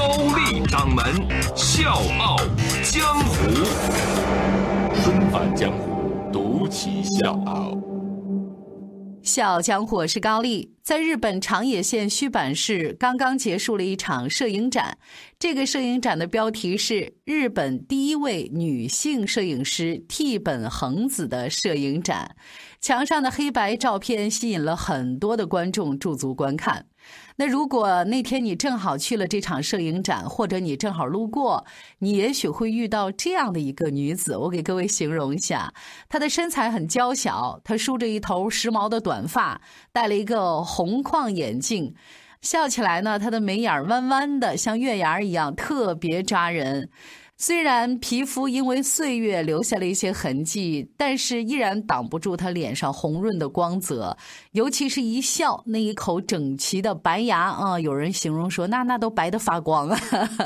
高丽掌门笑傲江湖，重返江湖，独骑笑傲。笑傲江湖是高丽，在日本长野县须坂市刚刚结束了一场摄影展。这个摄影展的标题是“日本第一位女性摄影师替本恒子的摄影展”。墙上的黑白照片吸引了很多的观众驻足观看。那如果那天你正好去了这场摄影展，或者你正好路过，你也许会遇到这样的一个女子。我给各位形容一下，她的身材很娇小，她梳着一头时髦的短发，戴了一个红框眼镜，笑起来呢，她的眉眼弯弯的，像月牙一样，特别扎人。虽然皮肤因为岁月留下了一些痕迹，但是依然挡不住她脸上红润的光泽，尤其是一笑，那一口整齐的白牙啊，有人形容说那那都白的发光啊！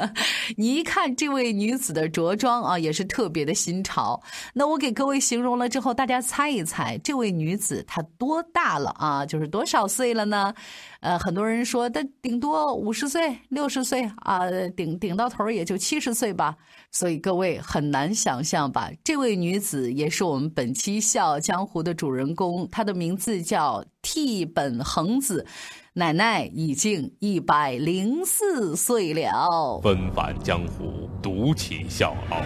你一看这位女子的着装啊，也是特别的新潮。那我给各位形容了之后，大家猜一猜，这位女子她多大了啊？就是多少岁了呢？呃，很多人说，她顶多五十岁、六十岁啊，顶顶到头也就七十岁吧。所以各位很难想象吧？这位女子也是我们本期《笑傲江湖》的主人公，她的名字叫替本恒子，奶奶已经一百零四岁了。纷繁江湖，独起笑傲，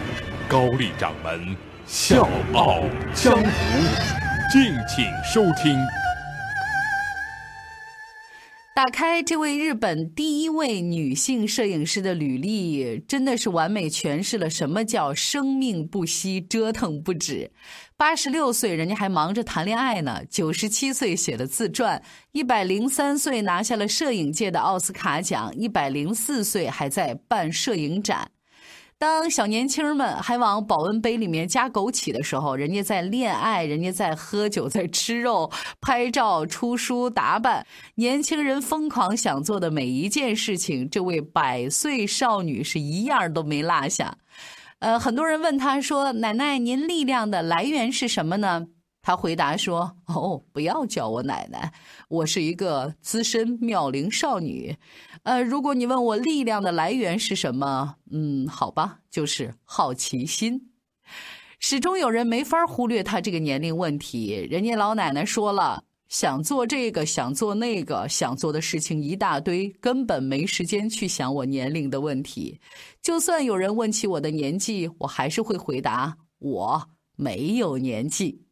高丽掌门《笑傲江湖》，敬请收听。打开这位日本第一位女性摄影师的履历，真的是完美诠释了什么叫生命不息，折腾不止。八十六岁，人家还忙着谈恋爱呢；九十七岁写的自传；一百零三岁拿下了摄影界的奥斯卡奖；一百零四岁还在办摄影展。当小年轻们还往保温杯里面加枸杞的时候，人家在恋爱，人家在喝酒，在吃肉、拍照、出书、打扮。年轻人疯狂想做的每一件事情，这位百岁少女是一样都没落下。呃，很多人问她说：“奶奶，您力量的来源是什么呢？”他回答说：“哦，不要叫我奶奶，我是一个资深妙龄少女。”呃，如果你问我力量的来源是什么，嗯，好吧，就是好奇心。始终有人没法忽略他这个年龄问题。人家老奶奶说了，想做这个，想做那个，想做的事情一大堆，根本没时间去想我年龄的问题。就算有人问起我的年纪，我还是会回答我没有年纪。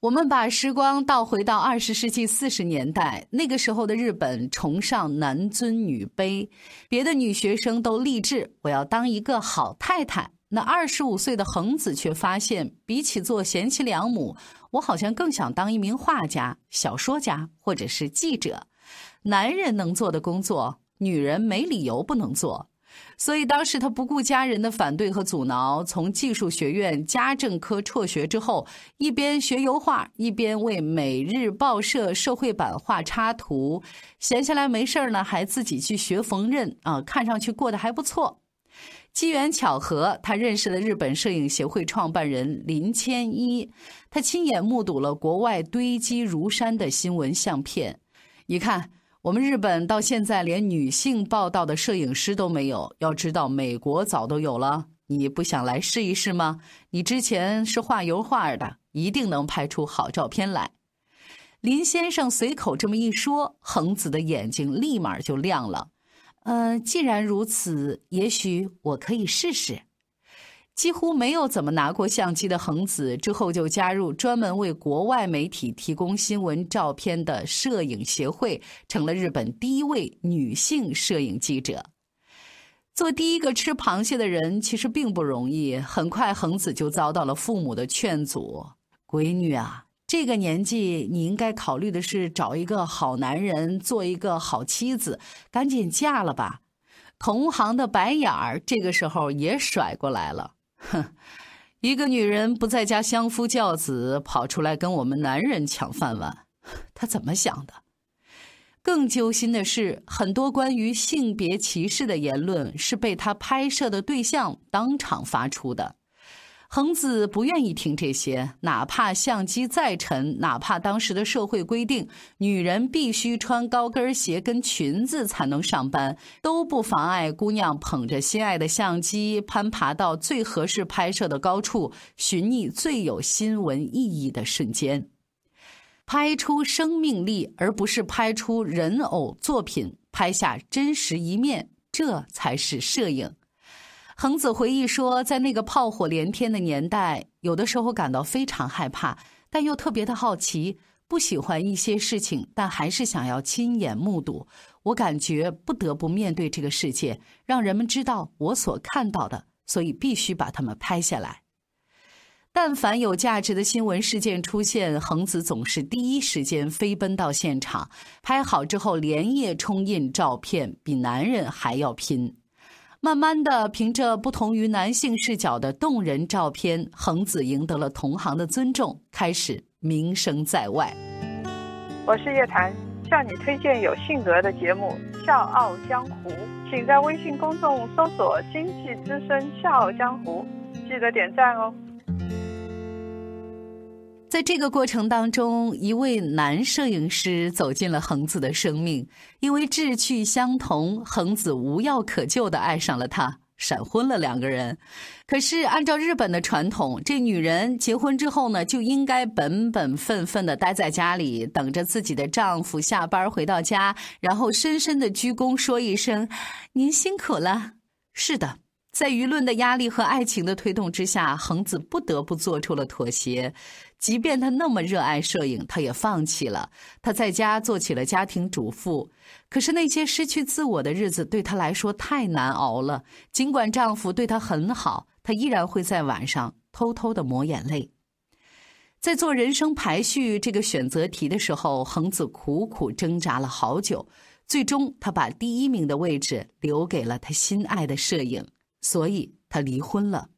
我们把时光倒回到二十世纪四十年代，那个时候的日本崇尚男尊女卑，别的女学生都立志我要当一个好太太，那二十五岁的恒子却发现，比起做贤妻良母，我好像更想当一名画家、小说家或者是记者。男人能做的工作，女人没理由不能做。所以当时他不顾家人的反对和阻挠，从技术学院家政科辍学之后，一边学油画，一边为每日报社社会版画插图。闲下来没事儿呢，还自己去学缝纫啊，看上去过得还不错。机缘巧合，他认识了日本摄影协会创办人林千一，他亲眼目睹了国外堆积如山的新闻相片，一看。我们日本到现在连女性报道的摄影师都没有，要知道美国早都有了。你不想来试一试吗？你之前是画油画的，一定能拍出好照片来。林先生随口这么一说，恒子的眼睛立马就亮了。呃，既然如此，也许我可以试试。几乎没有怎么拿过相机的恒子，之后就加入专门为国外媒体提供新闻照片的摄影协会，成了日本第一位女性摄影记者。做第一个吃螃蟹的人其实并不容易。很快，恒子就遭到了父母的劝阻：“闺女啊，这个年纪你应该考虑的是找一个好男人，做一个好妻子，赶紧嫁了吧。”同行的白眼儿这个时候也甩过来了。哼，一个女人不在家相夫教子，跑出来跟我们男人抢饭碗，她怎么想的？更揪心的是，很多关于性别歧视的言论是被她拍摄的对象当场发出的。恒子不愿意听这些，哪怕相机再沉，哪怕当时的社会规定女人必须穿高跟鞋跟裙子才能上班，都不妨碍姑娘捧着心爱的相机攀爬到最合适拍摄的高处，寻觅最有新闻意义的瞬间。拍出生命力，而不是拍出人偶作品，拍下真实一面，这才是摄影。恒子回忆说，在那个炮火连天的年代，有的时候感到非常害怕，但又特别的好奇，不喜欢一些事情，但还是想要亲眼目睹。我感觉不得不面对这个世界，让人们知道我所看到的，所以必须把它们拍下来。但凡有价值的新闻事件出现，恒子总是第一时间飞奔到现场，拍好之后连夜冲印照片，比男人还要拼。慢慢的，凭着不同于男性视角的动人照片，恒子赢得了同行的尊重，开始名声在外。我是叶檀，向你推荐有性格的节目《笑傲江湖》，请在微信公众搜索“经济之声笑傲江湖”，记得点赞哦。在这个过程当中，一位男摄影师走进了恒子的生命，因为志趣相同，恒子无药可救的爱上了他，闪婚了两个人。可是按照日本的传统，这女人结婚之后呢，就应该本本分分的待在家里，等着自己的丈夫下班回到家，然后深深的鞠躬说一声：“您辛苦了。”是的。在舆论的压力和爱情的推动之下，恒子不得不做出了妥协。即便他那么热爱摄影，他也放弃了。他在家做起了家庭主妇。可是那些失去自我的日子对他来说太难熬了。尽管丈夫对她很好，她依然会在晚上偷偷的抹眼泪。在做人生排序这个选择题的时候，恒子苦苦挣扎了好久。最终，他把第一名的位置留给了他心爱的摄影。所以他离婚了，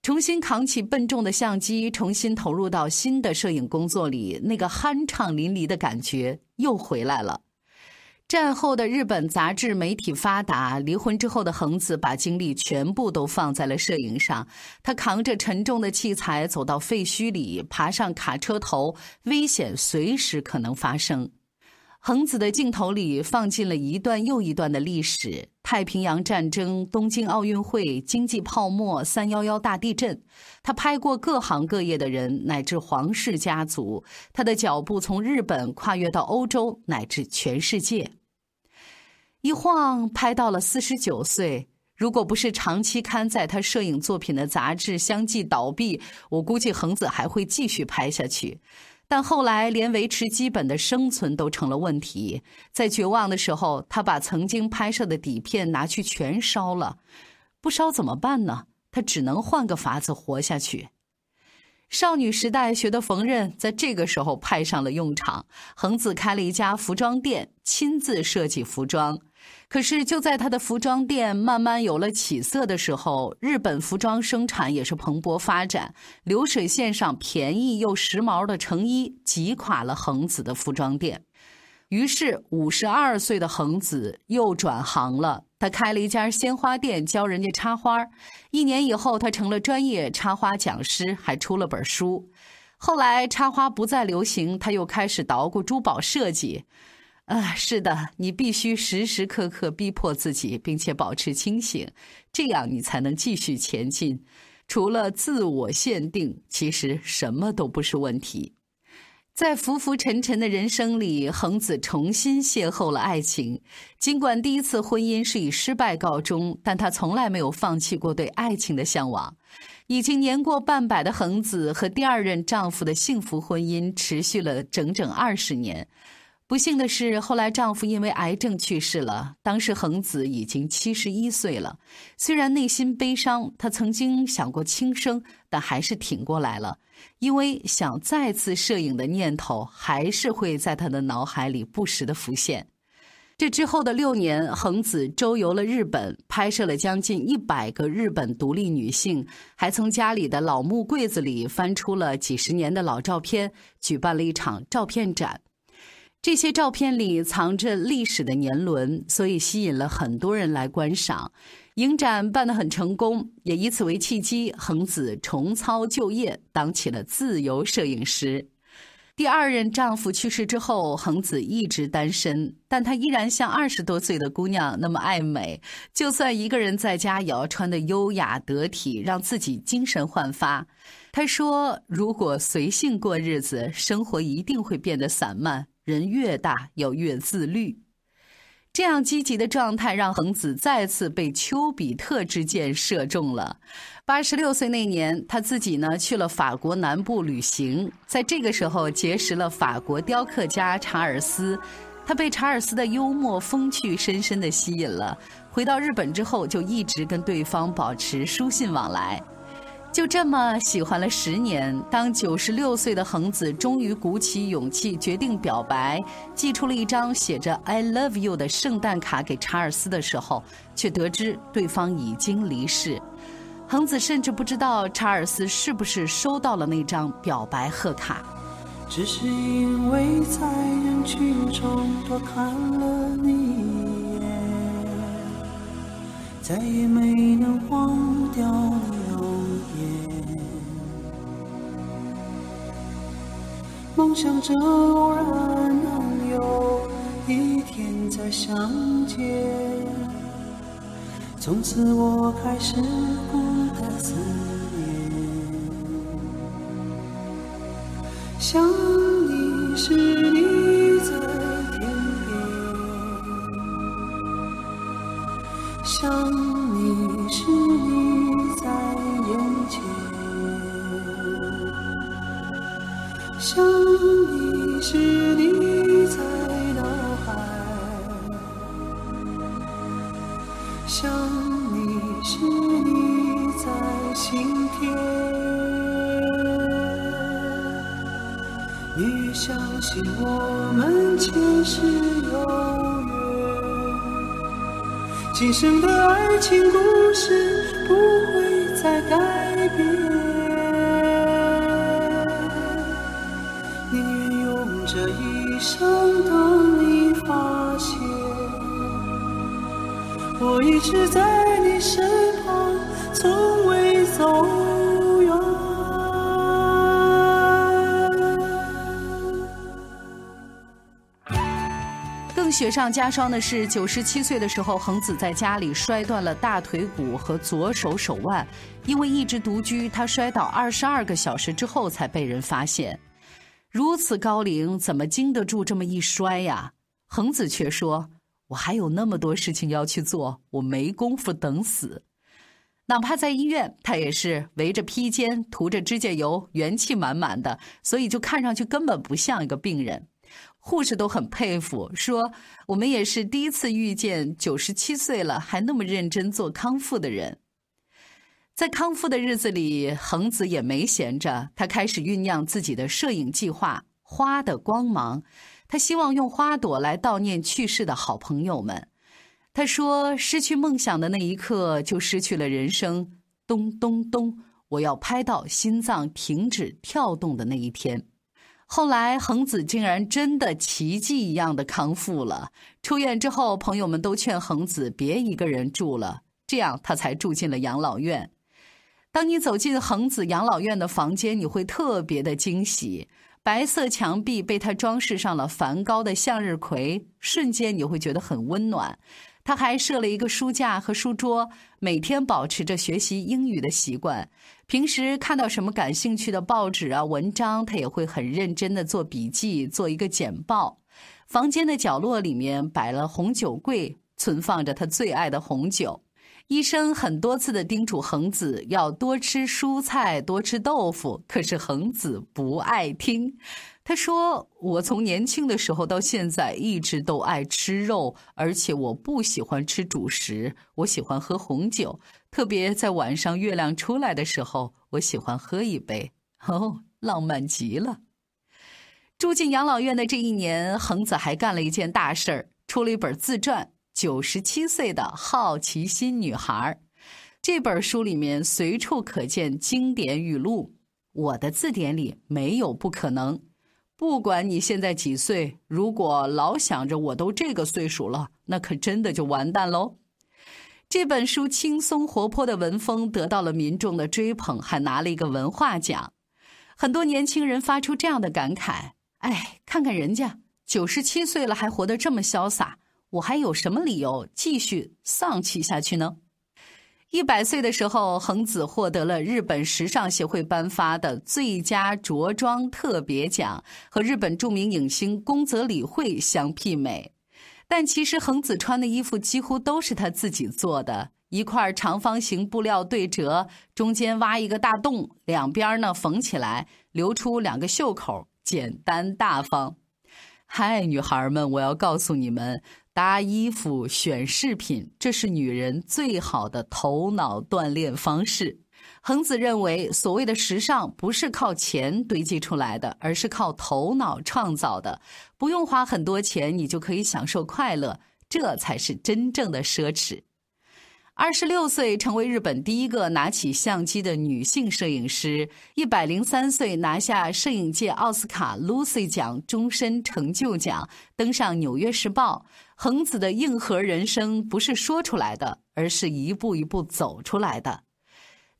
重新扛起笨重的相机，重新投入到新的摄影工作里，那个酣畅淋漓的感觉又回来了。战后的日本杂志媒体发达，离婚之后的恒子把精力全部都放在了摄影上。他扛着沉重的器材走到废墟里，爬上卡车头，危险随时可能发生。恒子的镜头里放进了一段又一段的历史：太平洋战争、东京奥运会、经济泡沫、三幺幺大地震。他拍过各行各业的人，乃至皇室家族。他的脚步从日本跨越到欧洲，乃至全世界。一晃拍到了四十九岁。如果不是长期刊载他摄影作品的杂志相继倒闭，我估计恒子还会继续拍下去。但后来，连维持基本的生存都成了问题。在绝望的时候，他把曾经拍摄的底片拿去全烧了。不烧怎么办呢？他只能换个法子活下去。少女时代学的缝纫，在这个时候派上了用场。恒子开了一家服装店，亲自设计服装。可是，就在他的服装店慢慢有了起色的时候，日本服装生产也是蓬勃发展。流水线上便宜又时髦的成衣挤垮了恒子的服装店。于是，五十二岁的恒子又转行了，他开了一家鲜花店，教人家插花。一年以后，他成了专业插花讲师，还出了本书。后来，插花不再流行，他又开始捣鼓珠宝设计。啊，是的，你必须时时刻刻逼迫自己，并且保持清醒，这样你才能继续前进。除了自我限定，其实什么都不是问题。在浮浮沉沉的人生里，恒子重新邂逅了爱情。尽管第一次婚姻是以失败告终，但她从来没有放弃过对爱情的向往。已经年过半百的恒子和第二任丈夫的幸福婚姻持续了整整二十年。不幸的是，后来丈夫因为癌症去世了。当时恒子已经七十一岁了，虽然内心悲伤，她曾经想过轻生，但还是挺过来了。因为想再次摄影的念头，还是会在她的脑海里不时的浮现。这之后的六年，恒子周游了日本，拍摄了将近一百个日本独立女性，还从家里的老木柜子里翻出了几十年的老照片，举办了一场照片展。这些照片里藏着历史的年轮，所以吸引了很多人来观赏。影展办得很成功，也以此为契机，恒子重操旧业，当起了自由摄影师。第二任丈夫去世之后，恒子一直单身，但她依然像二十多岁的姑娘那么爱美。就算一个人在家，也要穿得优雅得体，让自己精神焕发。她说：“如果随性过日子，生活一定会变得散漫。人越大，要越自律。”这样积极的状态让恒子再次被丘比特之箭射中了。八十六岁那年，他自己呢去了法国南部旅行，在这个时候结识了法国雕刻家查尔斯，他被查尔斯的幽默风趣深深的吸引了。回到日本之后，就一直跟对方保持书信往来。就这么喜欢了十年，当九十六岁的恒子终于鼓起勇气决定表白，寄出了一张写着 “I love you” 的圣诞卡给查尔斯的时候，却得知对方已经离世。恒子甚至不知道查尔斯是不是收到了那张表白贺卡。只是因为在人群中多看了你一眼，再也没能忘掉你。梦想着偶然能有一天再相见，从此我开始孤单思念。想你时生的爱情故事不会再改变。宁愿用这一生等你发现，我一直在你身雪上加霜的是，九十七岁的时候，恒子在家里摔断了大腿骨和左手手腕，因为一直独居，他摔倒二十二个小时之后才被人发现。如此高龄，怎么经得住这么一摔呀？恒子却说：“我还有那么多事情要去做，我没工夫等死。哪怕在医院，他也是围着披肩，涂着指甲油，元气满满的，所以就看上去根本不像一个病人。护士都很佩服，说我们也是第一次遇见九十七岁了还那么认真做康复的人。”在康复的日子里，恒子也没闲着，他开始酝酿自己的摄影计划《花的光芒》。他希望用花朵来悼念去世的好朋友们。他说：“失去梦想的那一刻，就失去了人生。”咚咚咚！我要拍到心脏停止跳动的那一天。后来，恒子竟然真的奇迹一样的康复了。出院之后，朋友们都劝恒子别一个人住了，这样他才住进了养老院。当你走进恒子养老院的房间，你会特别的惊喜。白色墙壁被他装饰上了梵高的向日葵，瞬间你会觉得很温暖。他还设了一个书架和书桌，每天保持着学习英语的习惯。平时看到什么感兴趣的报纸啊、文章，他也会很认真的做笔记，做一个简报。房间的角落里面摆了红酒柜，存放着他最爱的红酒。医生很多次的叮嘱恒子要多吃蔬菜，多吃豆腐，可是恒子不爱听。他说：“我从年轻的时候到现在一直都爱吃肉，而且我不喜欢吃主食，我喜欢喝红酒，特别在晚上月亮出来的时候，我喜欢喝一杯。哦，浪漫极了。”住进养老院的这一年，恒子还干了一件大事儿。出了一本自传《九十七岁的好奇心女孩》。这本书里面随处可见经典语录，我的字典里没有不可能。不管你现在几岁，如果老想着我都这个岁数了，那可真的就完蛋喽。这本书轻松活泼的文风得到了民众的追捧，还拿了一个文化奖。很多年轻人发出这样的感慨：“哎，看看人家九十七岁了还活得这么潇洒，我还有什么理由继续丧气下去呢？”一百岁的时候，恒子获得了日本时尚协会颁发的最佳着装特别奖，和日本著名影星宫泽理惠相媲美。但其实恒子穿的衣服几乎都是他自己做的，一块长方形布料对折，中间挖一个大洞，两边呢缝起来，留出两个袖口，简单大方。嗨，女孩们，我要告诉你们，搭衣服、选饰品，这是女人最好的头脑锻炼方式。恒子认为，所谓的时尚不是靠钱堆积出来的，而是靠头脑创造的。不用花很多钱，你就可以享受快乐，这才是真正的奢侈。二十六岁成为日本第一个拿起相机的女性摄影师，一百零三岁拿下摄影界奥斯卡 Lucy 奖终身成就奖，登上《纽约时报》。恒子的硬核人生不是说出来的，而是一步一步走出来的。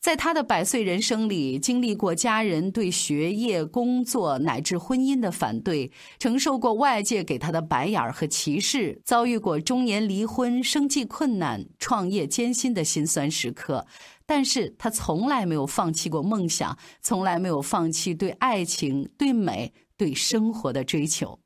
在他的百岁人生里，经历过家人对学业、工作乃至婚姻的反对，承受过外界给他的白眼和歧视，遭遇过中年离婚、生计困难、创业艰辛的辛酸时刻，但是他从来没有放弃过梦想，从来没有放弃对爱情、对美、对生活的追求。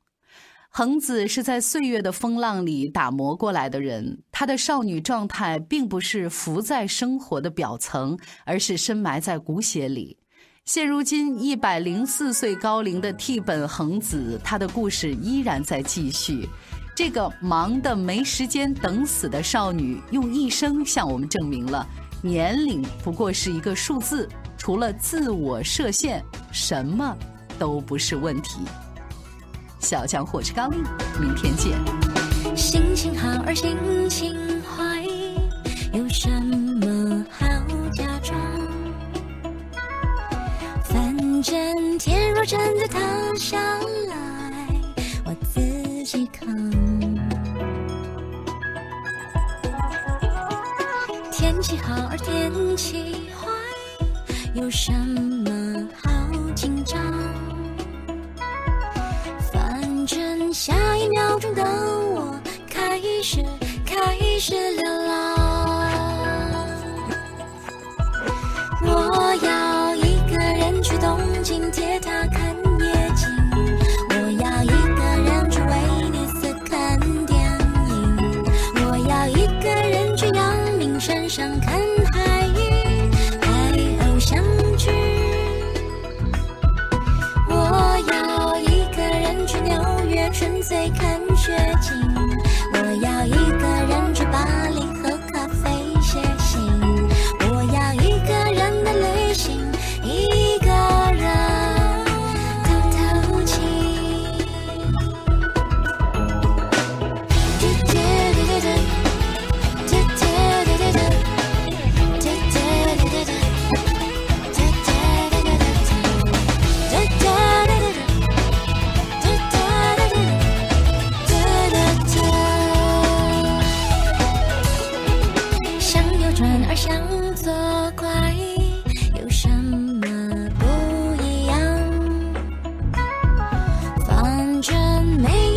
恒子是在岁月的风浪里打磨过来的人，她的少女状态并不是浮在生活的表层，而是深埋在骨血里。现如今一百零四岁高龄的替本恒子，她的故事依然在继续。这个忙得没时间等死的少女，用一生向我们证明了年龄不过是一个数字，除了自我设限，什么都不是问题。小强火是高丽，明天见。心情好而心情坏，有什么好假装？反正天若真的塌下来，我自己扛。天气好而天气坏，有什么始开始流浪，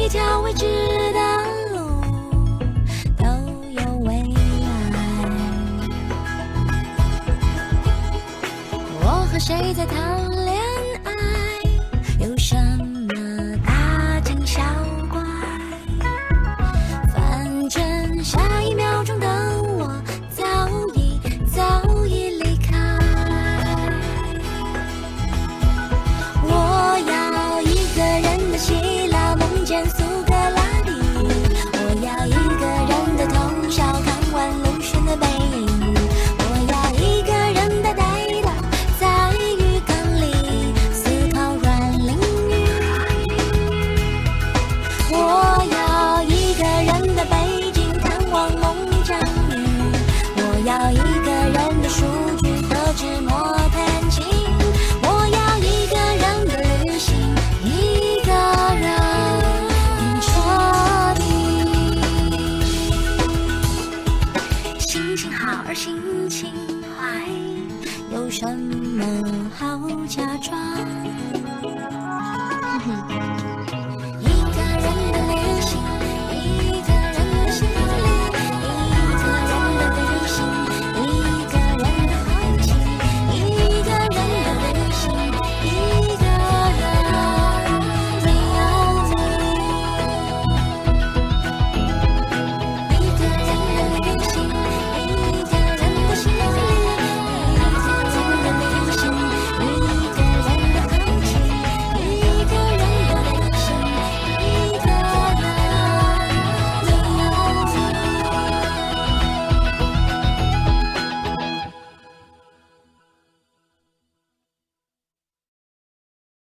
条未知的路都有未来。我和谁在谈恋爱？